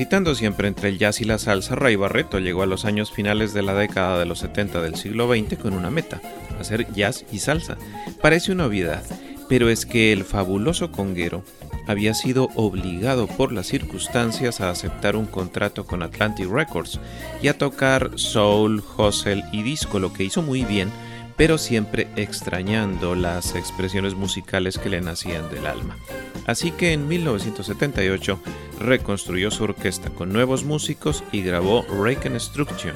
Transitando siempre entre el jazz y la salsa, Ray Barreto llegó a los años finales de la década de los 70 del siglo XX con una meta, hacer jazz y salsa. Parece una obviedad, pero es que el fabuloso conguero había sido obligado por las circunstancias a aceptar un contrato con Atlantic Records y a tocar soul, hustle y disco, lo que hizo muy bien, pero siempre extrañando las expresiones musicales que le nacían del alma. Así que en 1978 reconstruyó su orquesta con nuevos músicos y grabó Reconstruction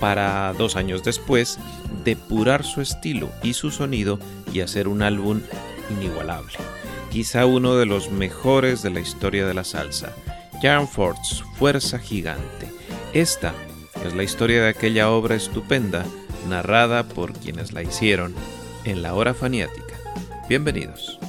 para dos años después depurar su estilo y su sonido y hacer un álbum inigualable, quizá uno de los mejores de la historia de la salsa, Jan Ford's Fuerza Gigante. Esta es la historia de aquella obra estupenda narrada por quienes la hicieron en la hora faniática. Bienvenidos.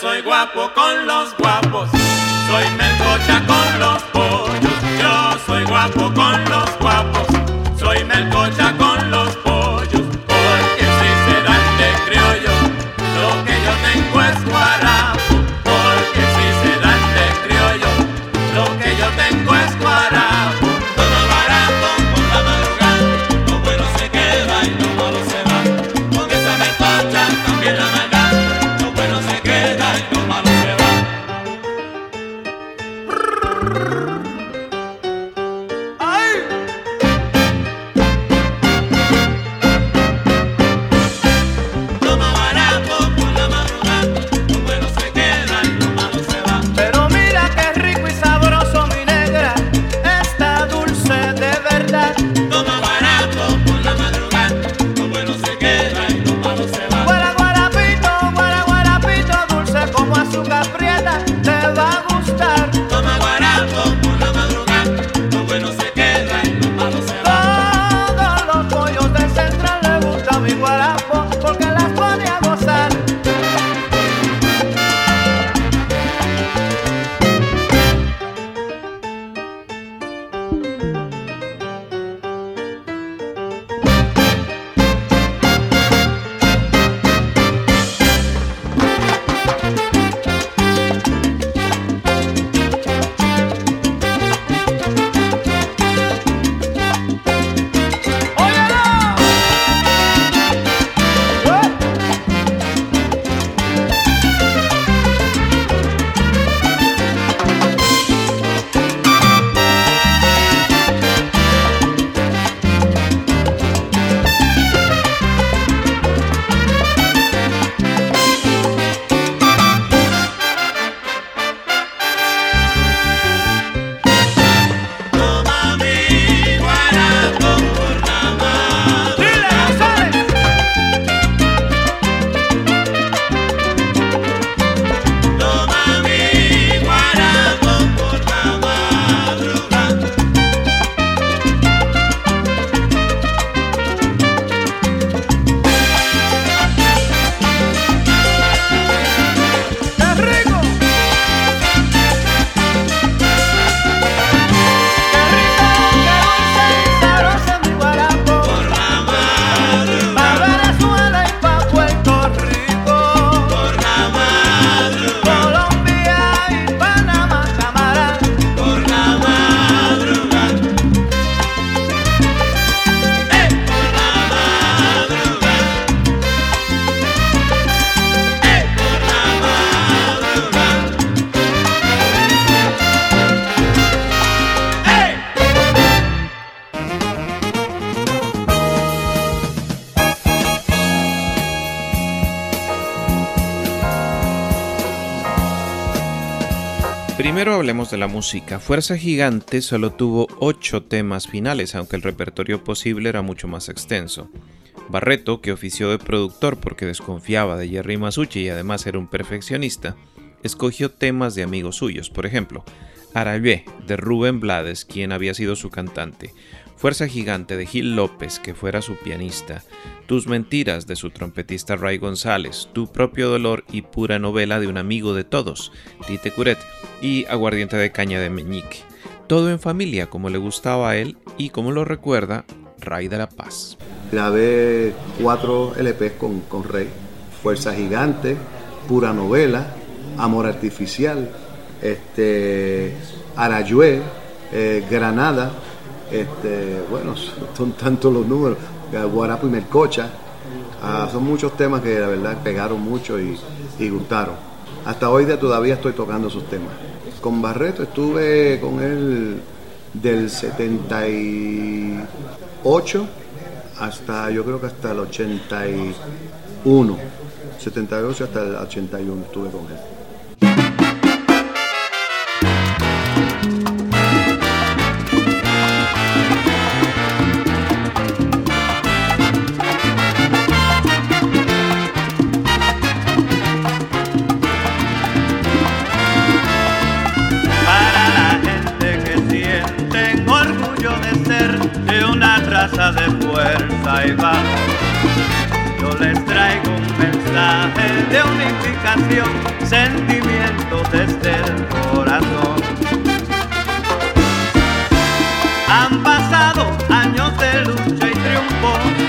Soy guapo con los guapos. Soy melcocha con los pollos. Yo soy guapo con De la música. Fuerza Gigante solo tuvo 8 temas finales, aunque el repertorio posible era mucho más extenso. Barreto, que ofició de productor porque desconfiaba de Jerry Masucci y además era un perfeccionista, escogió temas de amigos suyos, por ejemplo, Arayé de Rubén Blades, quien había sido su cantante, Fuerza Gigante de Gil López, que fuera su pianista, Tus Mentiras de su trompetista Ray González, Tu propio dolor y pura novela de un amigo de todos, Tite Curet, y Aguardiente de Caña de Meñique. Todo en familia, como le gustaba a él y como lo recuerda Ray de la Paz. Grabé cuatro LPs con, con Fuerza Gigante, Pura Novela, Amor Artificial, este, Arayue, eh, Granada, este, bueno, son tantos los números, Guarapo y Melcocha, ah, son muchos temas que la verdad pegaron mucho y, gustaron. Hasta hoy día todavía estoy tocando esos temas. Con Barreto estuve con él del 78 hasta, yo creo que hasta el 81. 78 hasta el 81 estuve con él. Yo les traigo un mensaje de unificación, sentimientos desde el corazón. Han pasado años de lucha y triunfo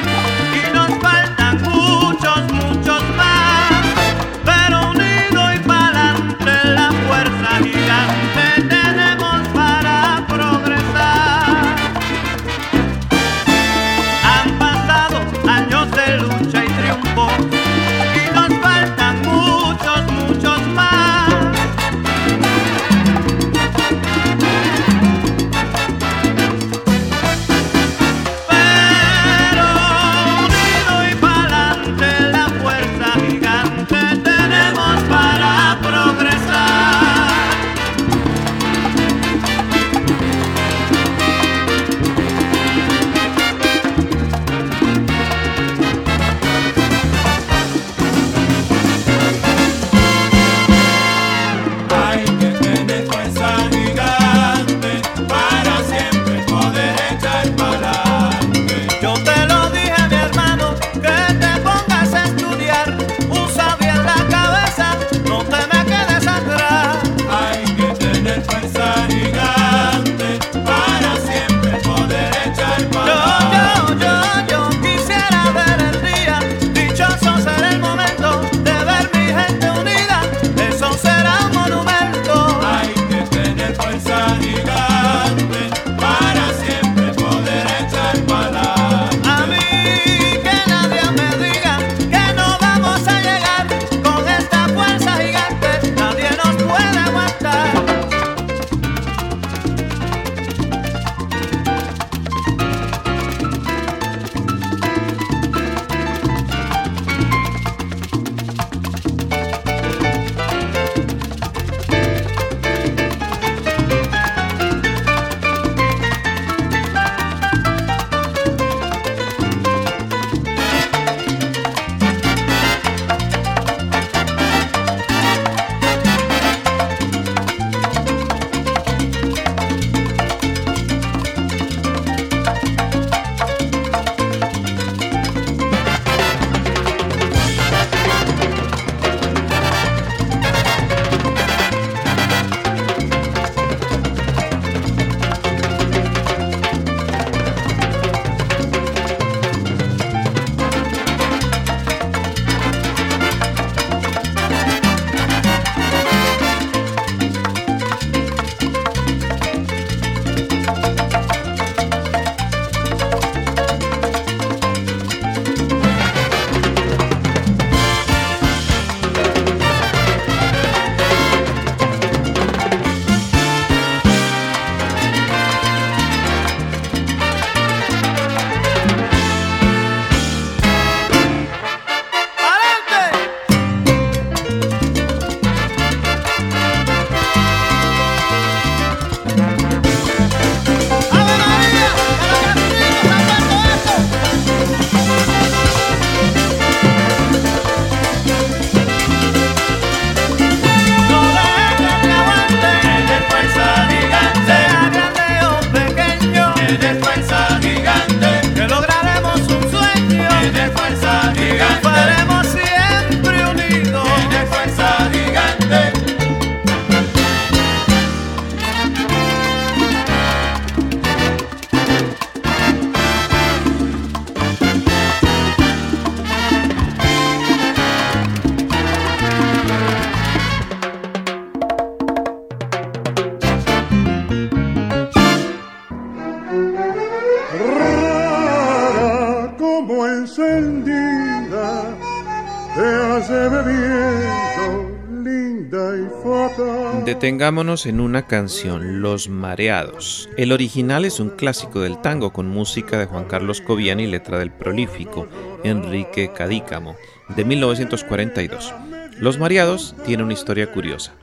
Detengámonos en una canción, Los Mareados. El original es un clásico del tango con música de Juan Carlos Cobian y letra del prolífico Enrique Cadícamo, de 1942. Los Mareados tiene una historia curiosa.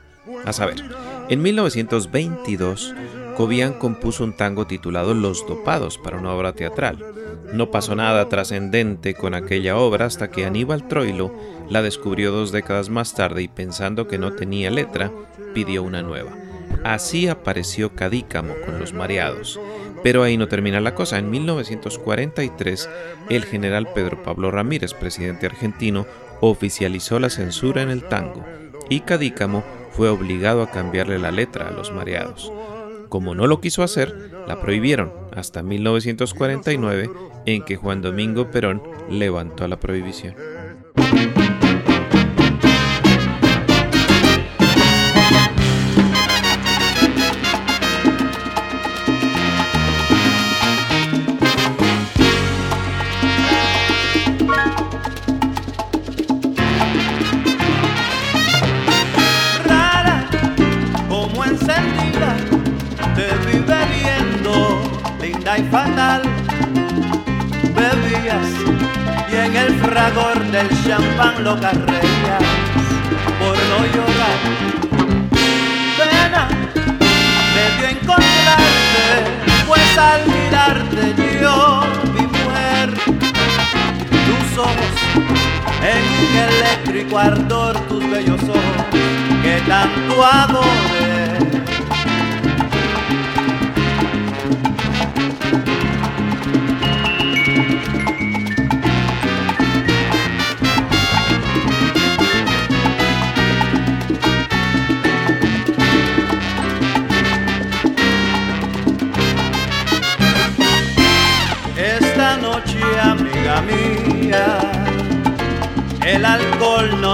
A saber, en 1922, Cobian compuso un tango titulado Los Dopados para una obra teatral. No pasó nada trascendente con aquella obra hasta que Aníbal Troilo la descubrió dos décadas más tarde y pensando que no tenía letra, pidió una nueva. Así apareció Cadícamo con los mareados. Pero ahí no termina la cosa. En 1943, el general Pedro Pablo Ramírez, presidente argentino, oficializó la censura en el tango y Cadícamo fue obligado a cambiarle la letra a los mareados. Como no lo quiso hacer, la prohibieron hasta 1949 en que Juan Domingo Perón levantó la prohibición. Fragor del champán lo carreías por no llorar. Pena me dio encontrarte, pues al mirarte yo vi mujer. Tus ojos en un eléctrico ardor, tus bellos ojos que tanto adoré.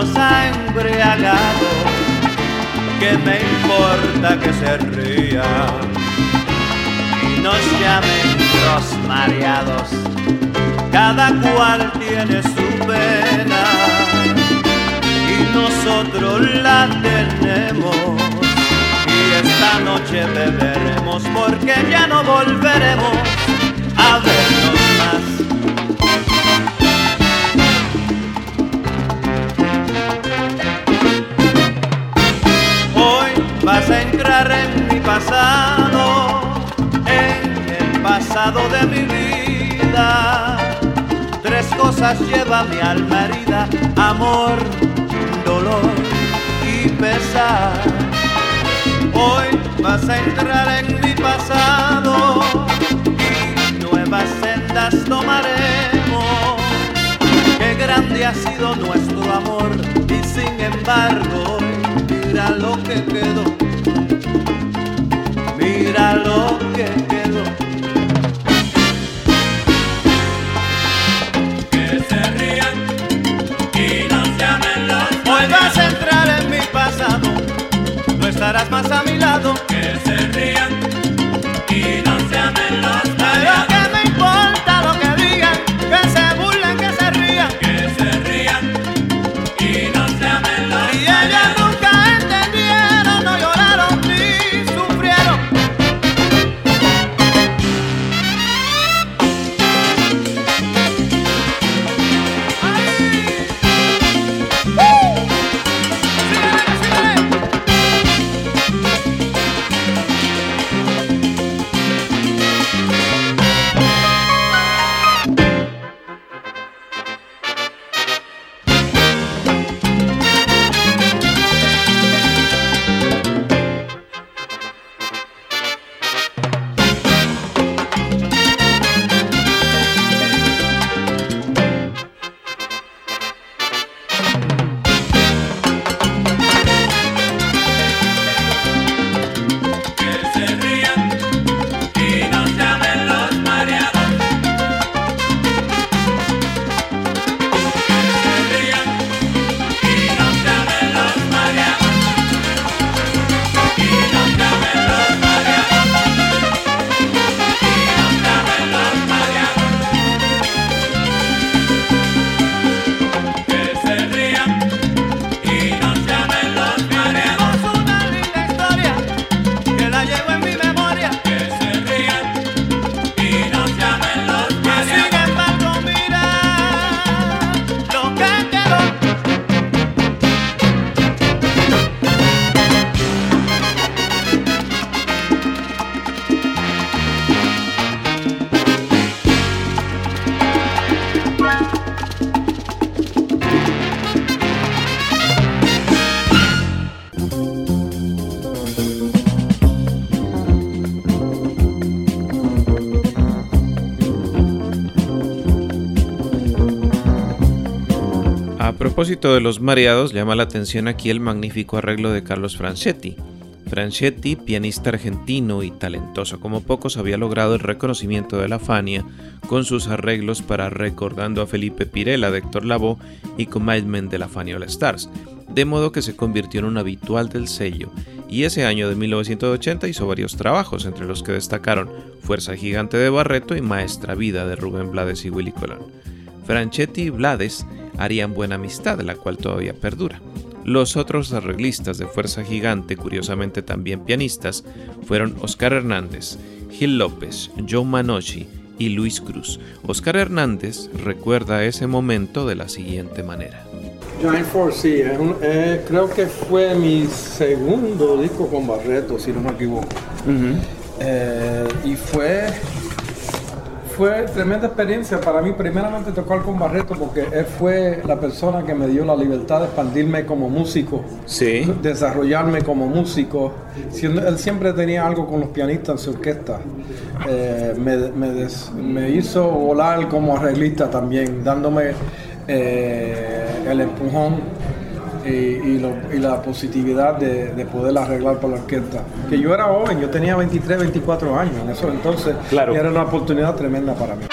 Nos ha embriagado, que me importa que se ría y nos llamen los mareados, cada cual tiene su pena y nosotros la tenemos. Y esta noche beberemos porque ya no volveremos a vernos vas a entrar en mi pasado, en el pasado de mi vida. Tres cosas lleva mi alma herida, amor, dolor y pesar. Hoy vas a entrar en mi pasado y nuevas sendas tomaremos. Qué grande ha sido nuestro amor y sin embargo mira lo que quedó, mira lo que quedó. Que se rían y no se amen los Hoy vas a entrar en mi pasado, no estarás más a mi lado. Que se rían y no se amen los propósito de los mareados, llama la atención aquí el magnífico arreglo de Carlos Franchetti. Franchetti, pianista argentino y talentoso como pocos, había logrado el reconocimiento de la Fania con sus arreglos para Recordando a Felipe Pirela de Héctor Lavoe y Commitment de la Fania All Stars, de modo que se convirtió en un habitual del sello, y ese año de 1980 hizo varios trabajos, entre los que destacaron Fuerza Gigante de Barreto y Maestra Vida de Rubén Blades y Willy Colón. Franchetti Blades harían buena amistad, la cual todavía perdura. Los otros arreglistas de Fuerza Gigante, curiosamente también pianistas, fueron Oscar Hernández, Gil López, Joe Manochi y Luis Cruz. Oscar Hernández recuerda ese momento de la siguiente manera. Giant Force, sí, eh, creo que fue mi segundo disco con Barreto, si no me equivoco. Eh, y fue fue tremenda experiencia para mí, primeramente tocar con Barreto, porque él fue la persona que me dio la libertad de expandirme como músico, sí. desarrollarme como músico. él siempre tenía algo con los pianistas en su orquesta. Eh, me, hizo volar como arreglista también, dándome eh, el empujón y, la positividad de, poder arreglar por la orquesta. Que yo era joven, yo tenía 23, 24 años en eso, entonces era una oportunidad tremenda para mí.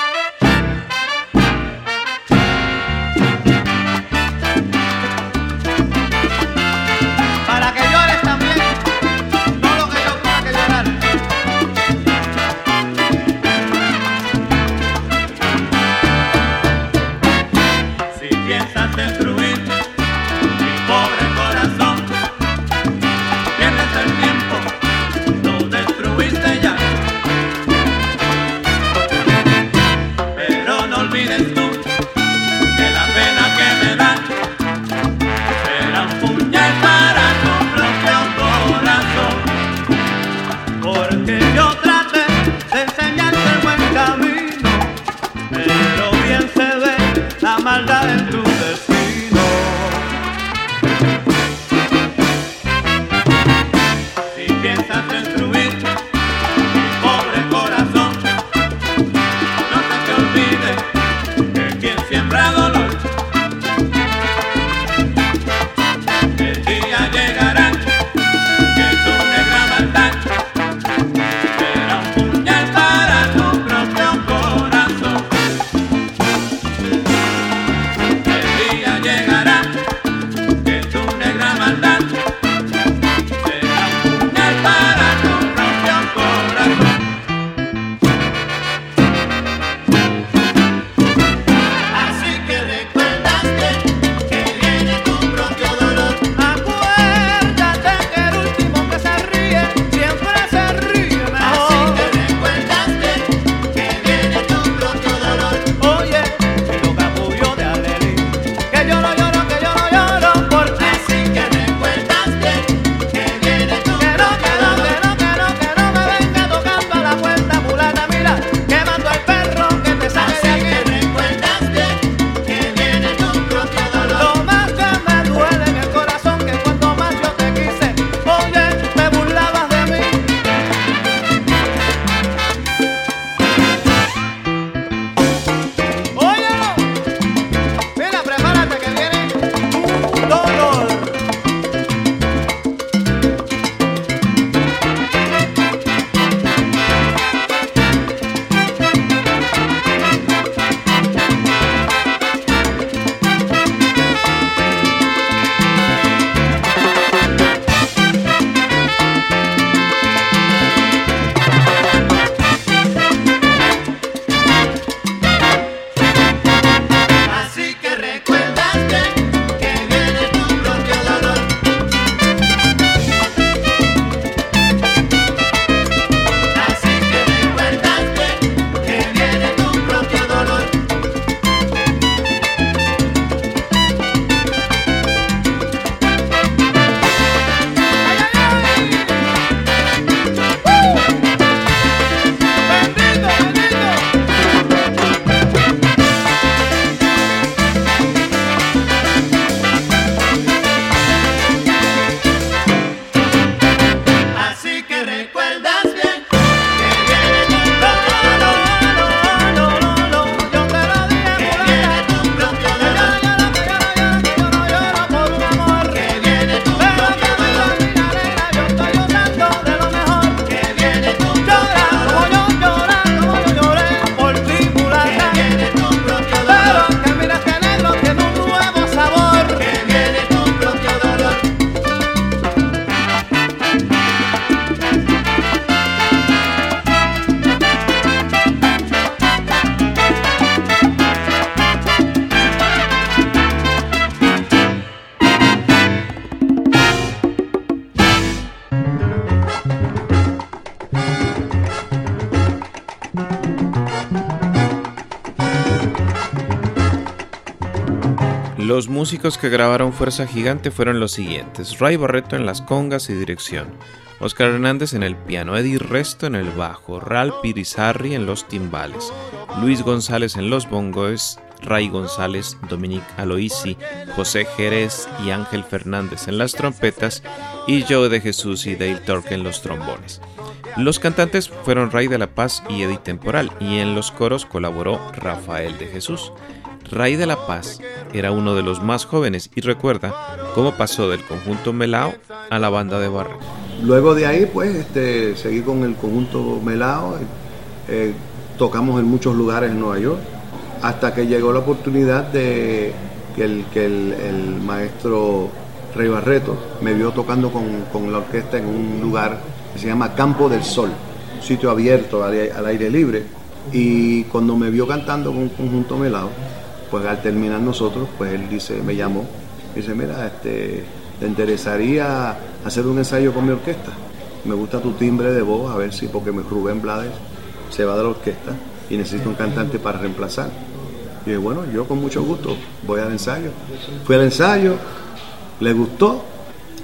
Músicos que grabaron Fuerza Gigante fueron los siguientes: Ray Barreto en las congas y dirección, Oscar Hernández en el piano, Eddie Resto en el bajo, Ral Pirizarri en los timbales, Luis González en los bongos, Ray González, Dominique Aloisi, José Jerez y Ángel Fernández en las trompetas y Joe de Jesús y Dale Torque en los trombones. Los cantantes fueron Ray de la Paz y Eddie Temporal y en los coros colaboró Rafael de Jesús. Ray de la Paz era uno de los más jóvenes y recuerda cómo pasó del conjunto Melao a la banda de Barret. Luego de ahí, pues, este, seguí con el conjunto Melao, eh, tocamos en muchos lugares en Nueva York, hasta que llegó la oportunidad de que el, que el, maestro Rey Barreto me vio tocando con, con, la orquesta en un lugar que se llama Campo del Sol, un sitio abierto al, aire libre. Y cuando me vio cantando con un conjunto Melao, pues al terminar nosotros, pues él dice, me llamó, dice, mira, este, ¿te interesaría hacer un ensayo con mi orquesta? Me gusta tu timbre de voz, a ver si, porque Rubén Blades se va de la orquesta y necesito un cantante para reemplazar. Y dije, bueno, yo con mucho gusto voy al ensayo. Fui al ensayo, le gustó,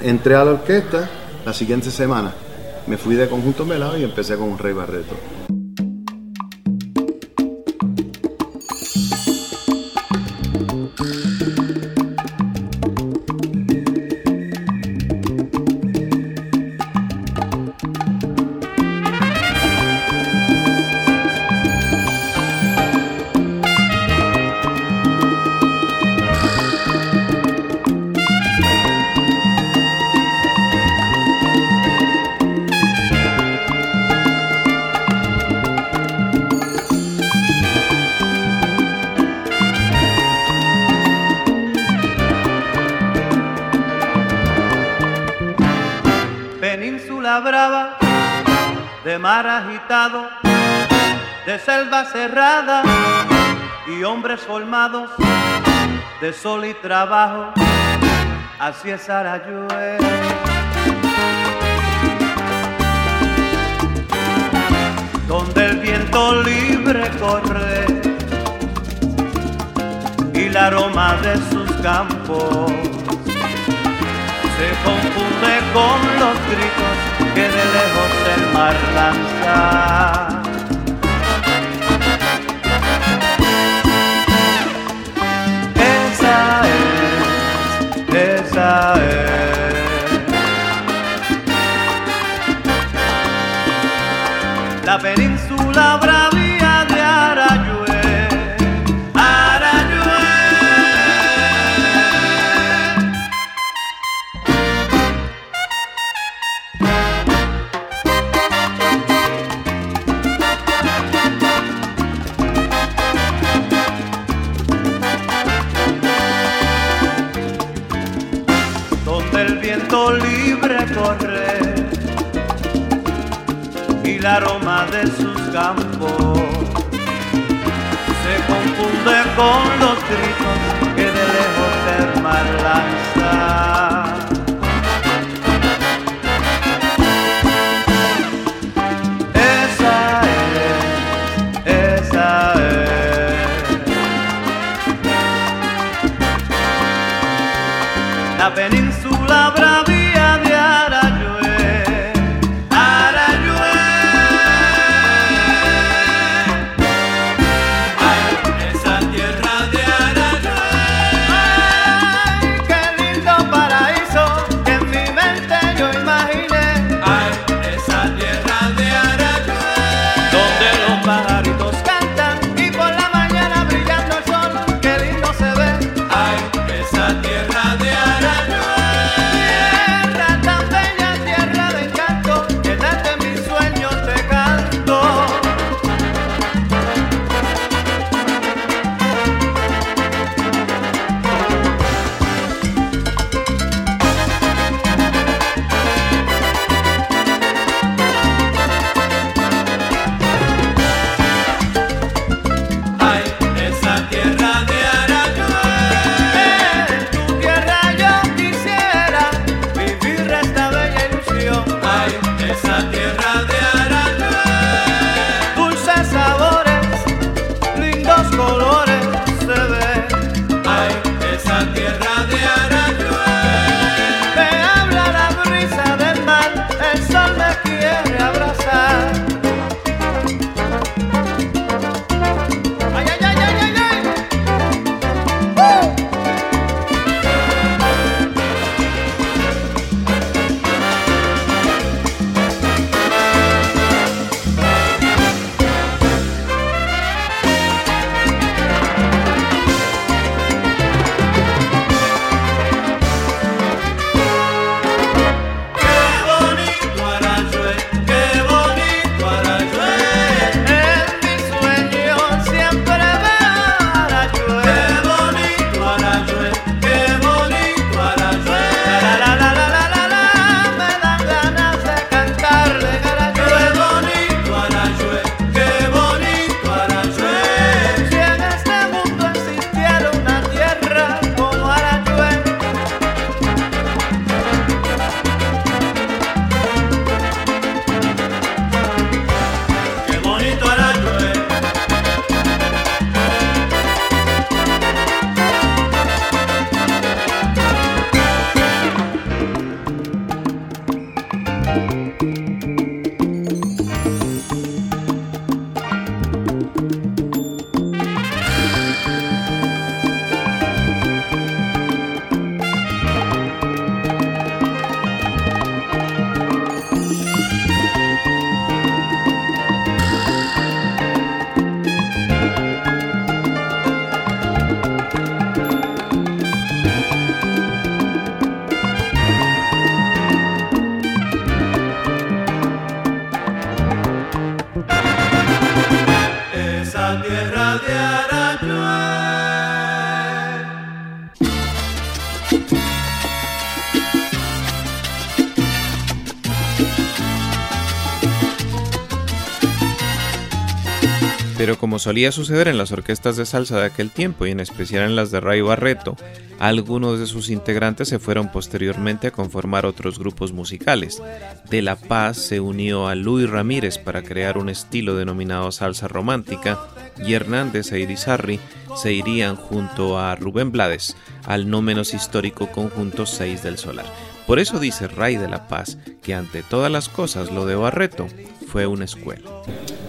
entré a la orquesta, la siguiente semana me fui de conjunto melado y empecé con Rey Barreto. Cerrada y hombres formados de sol y trabajo. Así es Arayue. Donde el viento libre corre y el aroma de sus campos se confunde con los gritos que de lejos el mar lanza. Solía suceder en las orquestas de salsa de aquel tiempo y en especial en las de Ray Barreto, algunos de sus integrantes se fueron posteriormente a conformar otros grupos musicales. De La Paz se unió a Luis Ramírez para crear un estilo denominado salsa romántica y Hernández e Irizarry se irían junto a Rubén Blades al no menos histórico conjunto 6 del Solar. Por eso dice Ray de La Paz que ante todas las cosas lo de Barreto fue una escuela.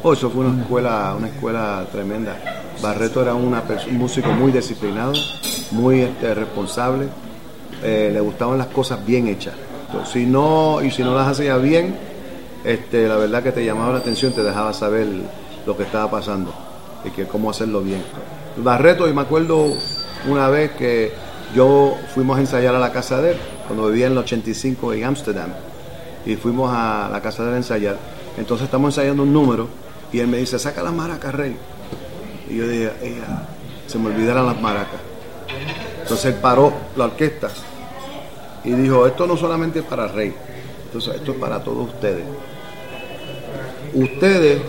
Oh, eso fue una escuela, una escuela tremenda. Barreto era una un músico muy disciplinado, muy este, responsable, eh, le gustaban las cosas bien hechas. si no, y si no las hacía bien, este, la verdad que te llamaba la atención, te dejaba saber lo que estaba pasando y que cómo hacerlo bien. Barreto, y me acuerdo una vez que yo fuimos a ensayar a la casa de él, cuando vivía en el 85 en Ámsterdam, y fuimos a la casa de él a ensayar. Entonces estamos ensayando un número y él me dice, saca las maracas, Rey. Y yo dije, ella, se me olvidaron las maracas. Entonces paró la orquesta y dijo, esto no solamente es para Rey, entonces esto es para todos ustedes. Ustedes,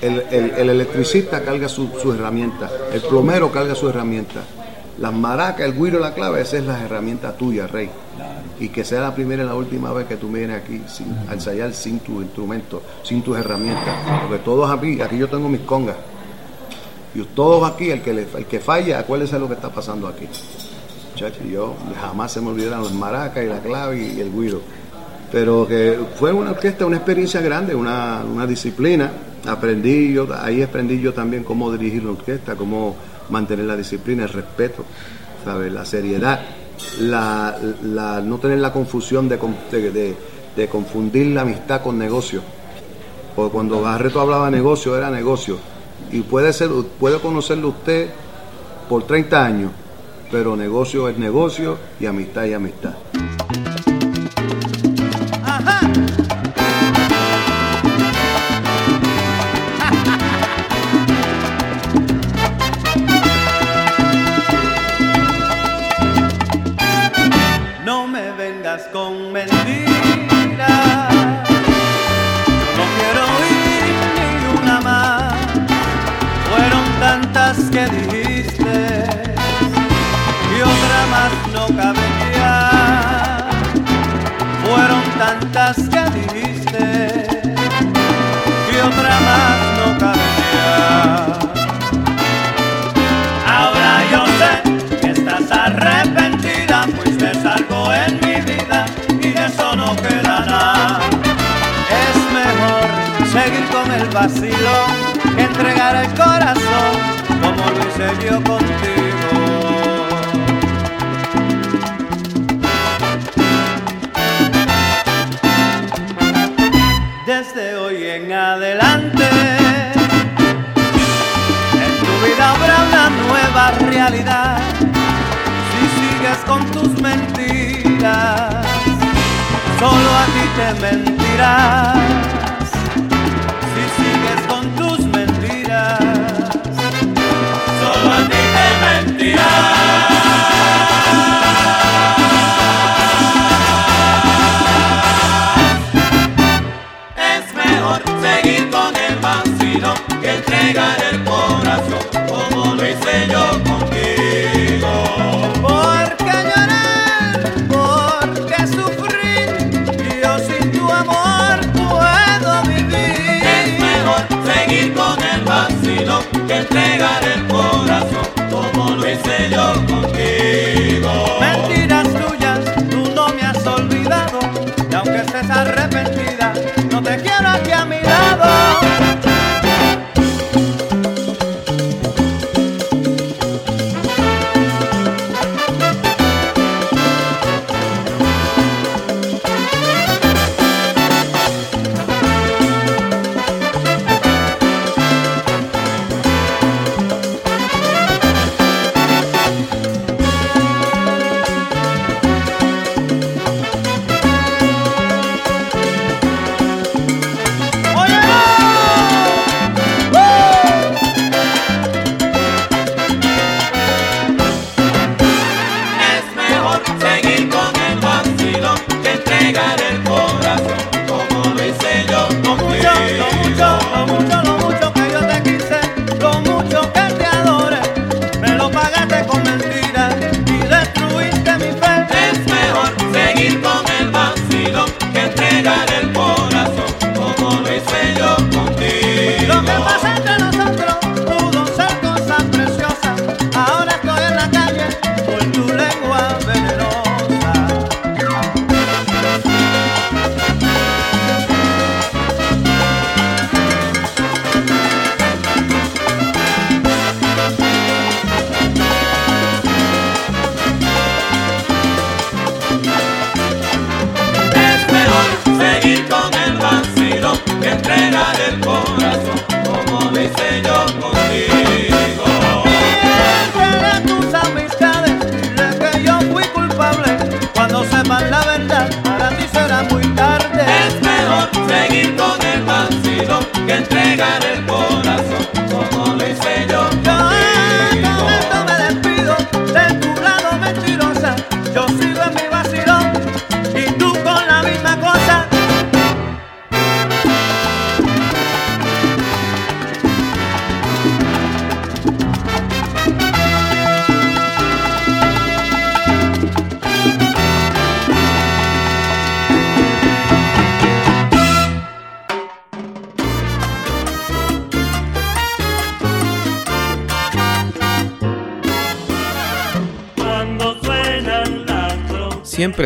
el, electricista carga su, su herramienta, el plomero carga su herramienta, las maracas, el guiro, la clave, esa es la herramienta tuya, Rey y que sea la primera y la última vez que tú vienes aquí sin, a ensayar sin tu instrumento, sin tus herramientas. Porque todos aquí, aquí yo tengo mis congas. Y todos aquí, el que, el que falla, acuérdese lo que está pasando aquí. Chacho, yo jamás se me olvidaron las maracas y la clave y, el guiro. Pero que fue una orquesta, una experiencia grande, una, una disciplina. Aprendí yo, ahí aprendí yo también cómo dirigir una orquesta, cómo mantener la disciplina, el respeto, ¿sabes? la seriedad la, no tener la confusión de, de, confundir la amistad con negocio. Porque cuando Barreto hablaba negocio, era negocio. Y puede, ser, puede conocerlo usted por 30 años, pero negocio es negocio y amistad es amistad. Entregar el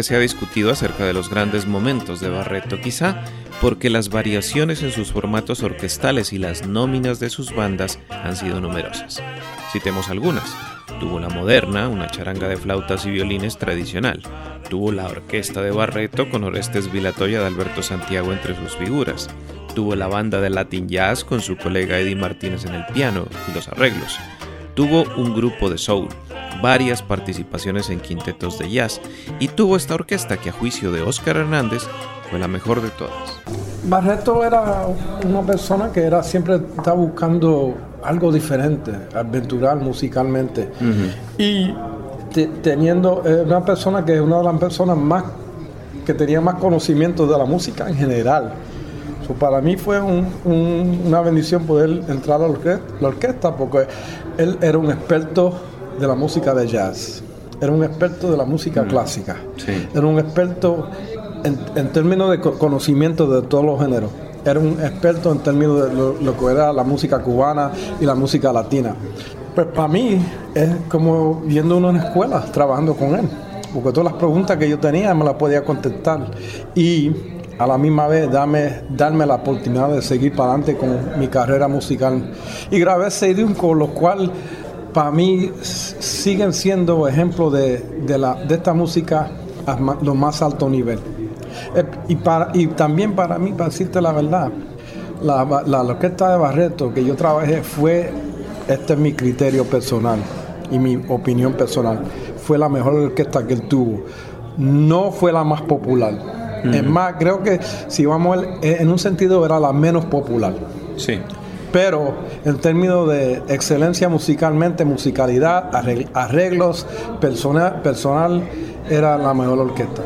Se ha discutido acerca de los grandes momentos de Barreto, quizá porque las variaciones en sus formatos orquestales y las nóminas de sus bandas han sido numerosas. Citemos algunas. Tuvo la moderna, una charanga de flautas y violines tradicional. Tuvo la orquesta de Barreto con Orestes Vilatoya de Alberto Santiago entre sus figuras. Tuvo la banda de Latin Jazz con su colega Eddie Martínez en el piano y los arreglos. Tuvo un grupo de soul, varias participaciones en quintetos de jazz y tuvo esta orquesta que a juicio de Oscar Hernández fue la mejor de todas. Barreto era una persona que era siempre estaba buscando algo diferente, aventurar musicalmente. Y teniendo eh, una persona que es una de las personas más que tenía más conocimiento de la música en general. Para mí fue una bendición poder entrar a la orquesta porque él era un experto de la música de jazz, era un experto de la música clásica, era un experto en, términos de conocimiento de todos los géneros. Era un experto en términos de lo, que era la música cubana y la música latina. Pues para mí es como viendo uno en escuela, trabajando con él. Porque todas las preguntas que yo tenía me las podía contestar. Y a la misma vez darme, darme la oportunidad de seguir para adelante con mi carrera musical. Y grabé CDs con los cuales para mí siguen siendo ejemplos de, de, la, de esta música a lo más alto nivel. Eh, y, para, y también para mí, para decirte la verdad, la, la, orquesta de Barreto que yo trabajé fue, este es mi criterio personal y mi opinión personal, fue la mejor orquesta que él tuvo. No fue la más popular. Es más, creo que si vamos eh, en un sentido era la menos popular. Sí. Pero en términos de excelencia musicalmente, musicalidad, arreglos, personal, personal era la mejor orquesta.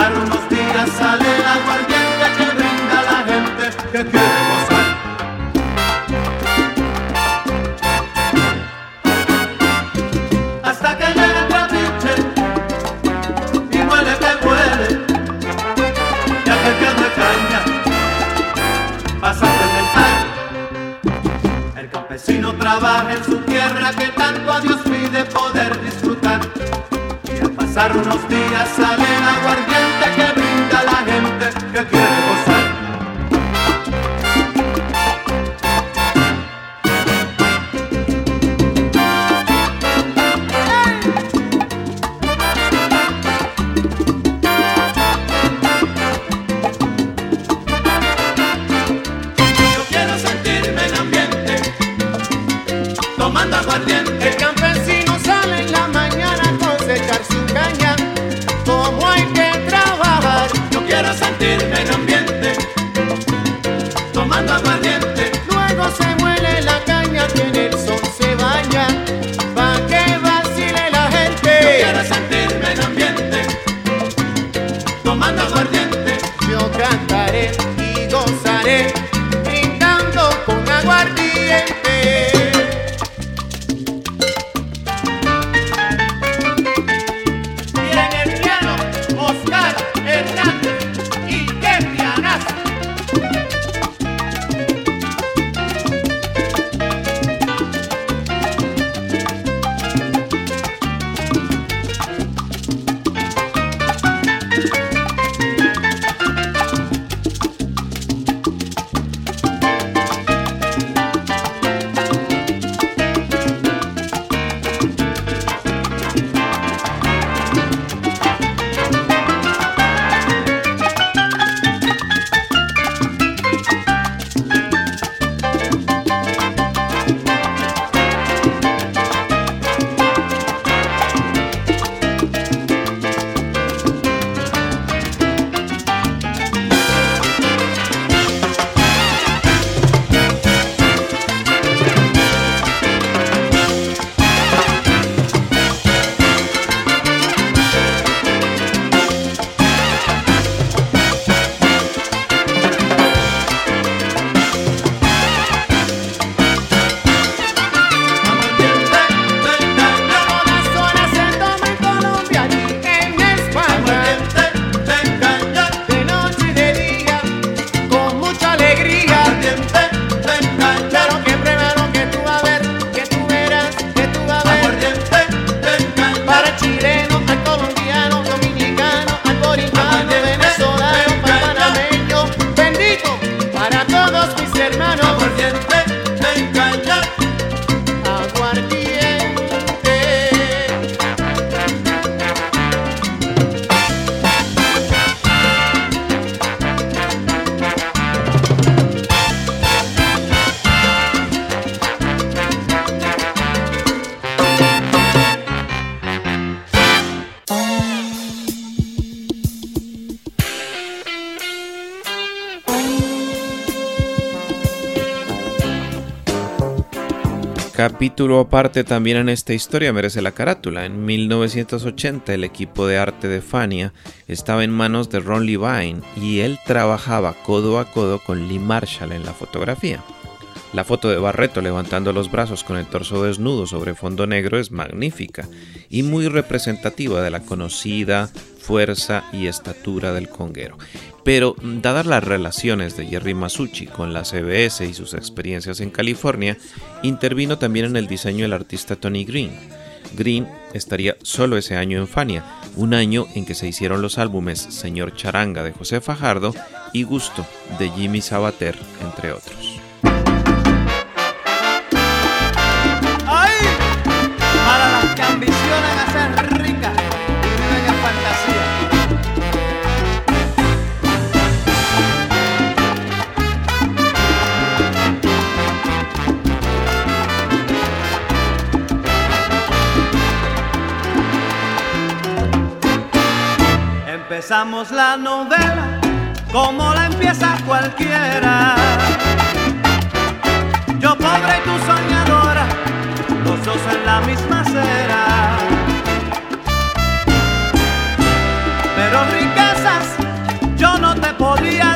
Pasar unos días sale el aguardiente que que quiere gozar. Hasta que llegue el trapiche y huele que huele, ya que quede caña, pasa a El campesino trabaja en su tierra que tanto a Dios pide poder disfrutar. Y al pasar unos días sale el aguardiente Capítulo aparte también en esta historia merece la carátula. En 1980 el equipo de arte de Fania estaba en manos de Ron Levine y él trabajaba codo a codo con Lee Marshall en la fotografía. La foto de Barreto levantando los brazos con el torso desnudo sobre fondo negro es magnífica y muy representativa de la conocida fuerza y estatura del conguero. Pero dadas las relaciones de Jerry Masucci con la CBS y sus experiencias en California, intervino también en el diseño el artista Tony Green. Green estaría solo ese año en Fania, un año en que se hicieron los álbumes Señor Charanga de José Fajardo y Gusto de Jimmy Sabater, entre otros. Empezamos la novela como la empieza cualquiera. Yo pobre y tú soñadora, los dos en la misma acera. Pero riquezas yo no te podía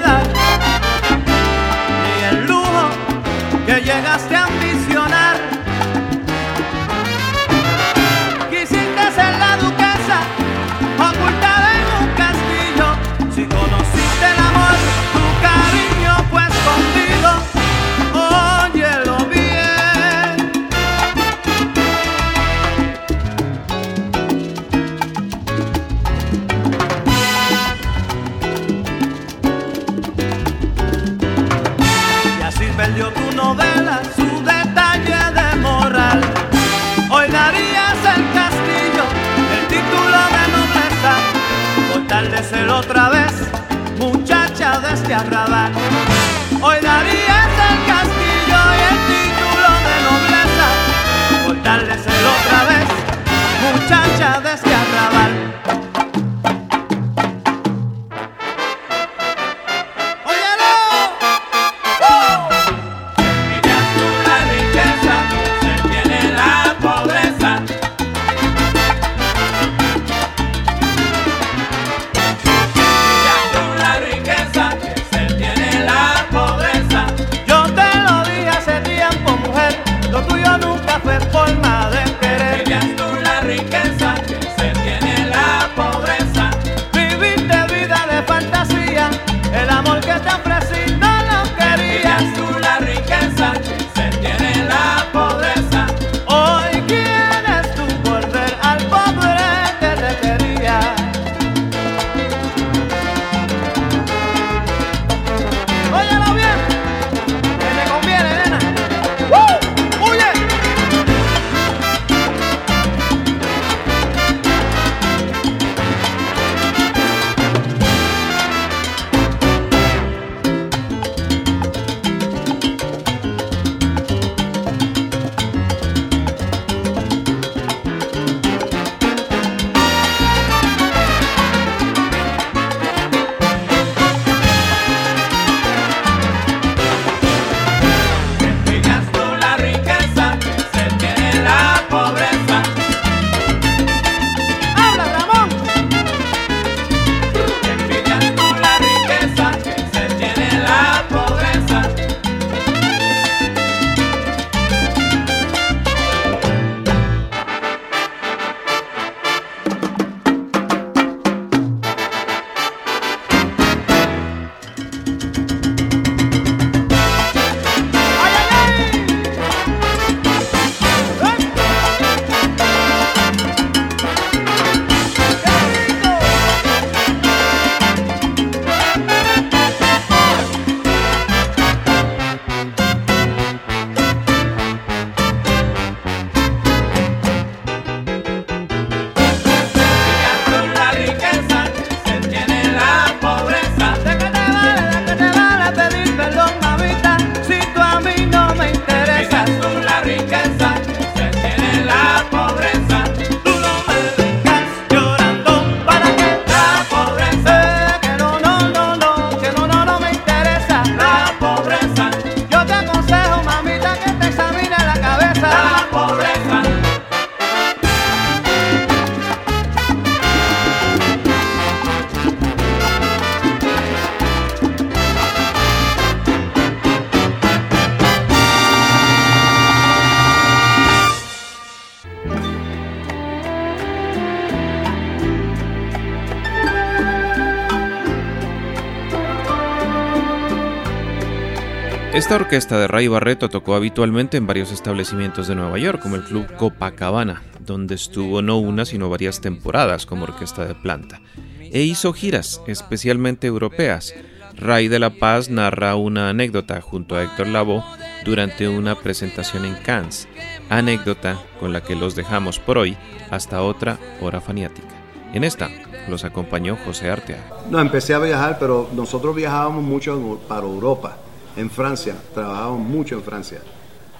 Esta orquesta de Ray Barreto tocó habitualmente en varios establecimientos de Nueva York, como el Club Copacabana, donde estuvo no una sino varias temporadas como orquesta de planta, e hizo giras, especialmente europeas. Ray de la Paz narra una anécdota junto a Héctor Lavoe durante una presentación en Cannes, anécdota con la que los dejamos por hoy hasta otra hora faniática. En esta los acompañó José Arteaga. No, empecé a viajar, pero nosotros viajábamos mucho para Europa en Francia, trabajábamos mucho en Francia.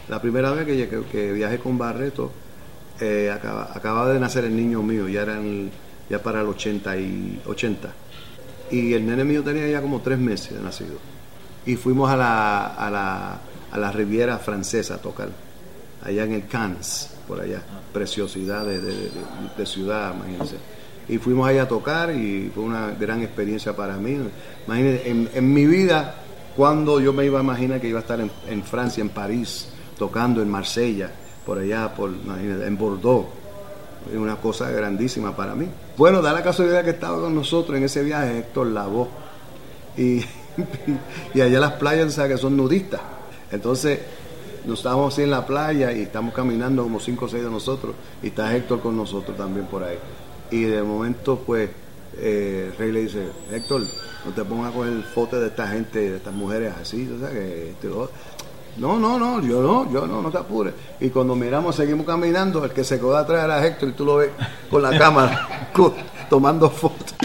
La primera vez que, viajé con Barreto, eh, acaba, acababa de nacer el niño mío, ya eran ya para el 80 y 80. Y el nene mío tenía ya como tres meses de nacido. Y fuimos a la, a la, a la Riviera Francesa a tocar, allá en el Cannes, por allá. Preciosidad de, ciudad, imagínense. Y fuimos allá a tocar y fue una gran experiencia para mí. Imagínense, en, en mi vida cuando yo me iba a imaginar que iba a estar en, Francia, en París, tocando en Marsella, por allá, en Bordeaux. Es una cosa grandísima para mí. Bueno, da la casualidad que estaba con nosotros en ese viaje Héctor Lavoe. Y, y allá las playas, ¿sabes? que son nudistas. Entonces, nos estábamos así en la playa y estamos caminando como cinco o seis de nosotros. Y está Héctor con nosotros también por ahí. Y de momento, pues, eh, Rey le dice, Héctor, no te pongas a coger fotos de esta gente, de estas mujeres así, o sea, que este, no, no, no, yo no, yo no, no te apures. Y cuando miramos, seguimos caminando, el que se quedó atrás era Héctor y tú lo ves con la cámara tomando fotos.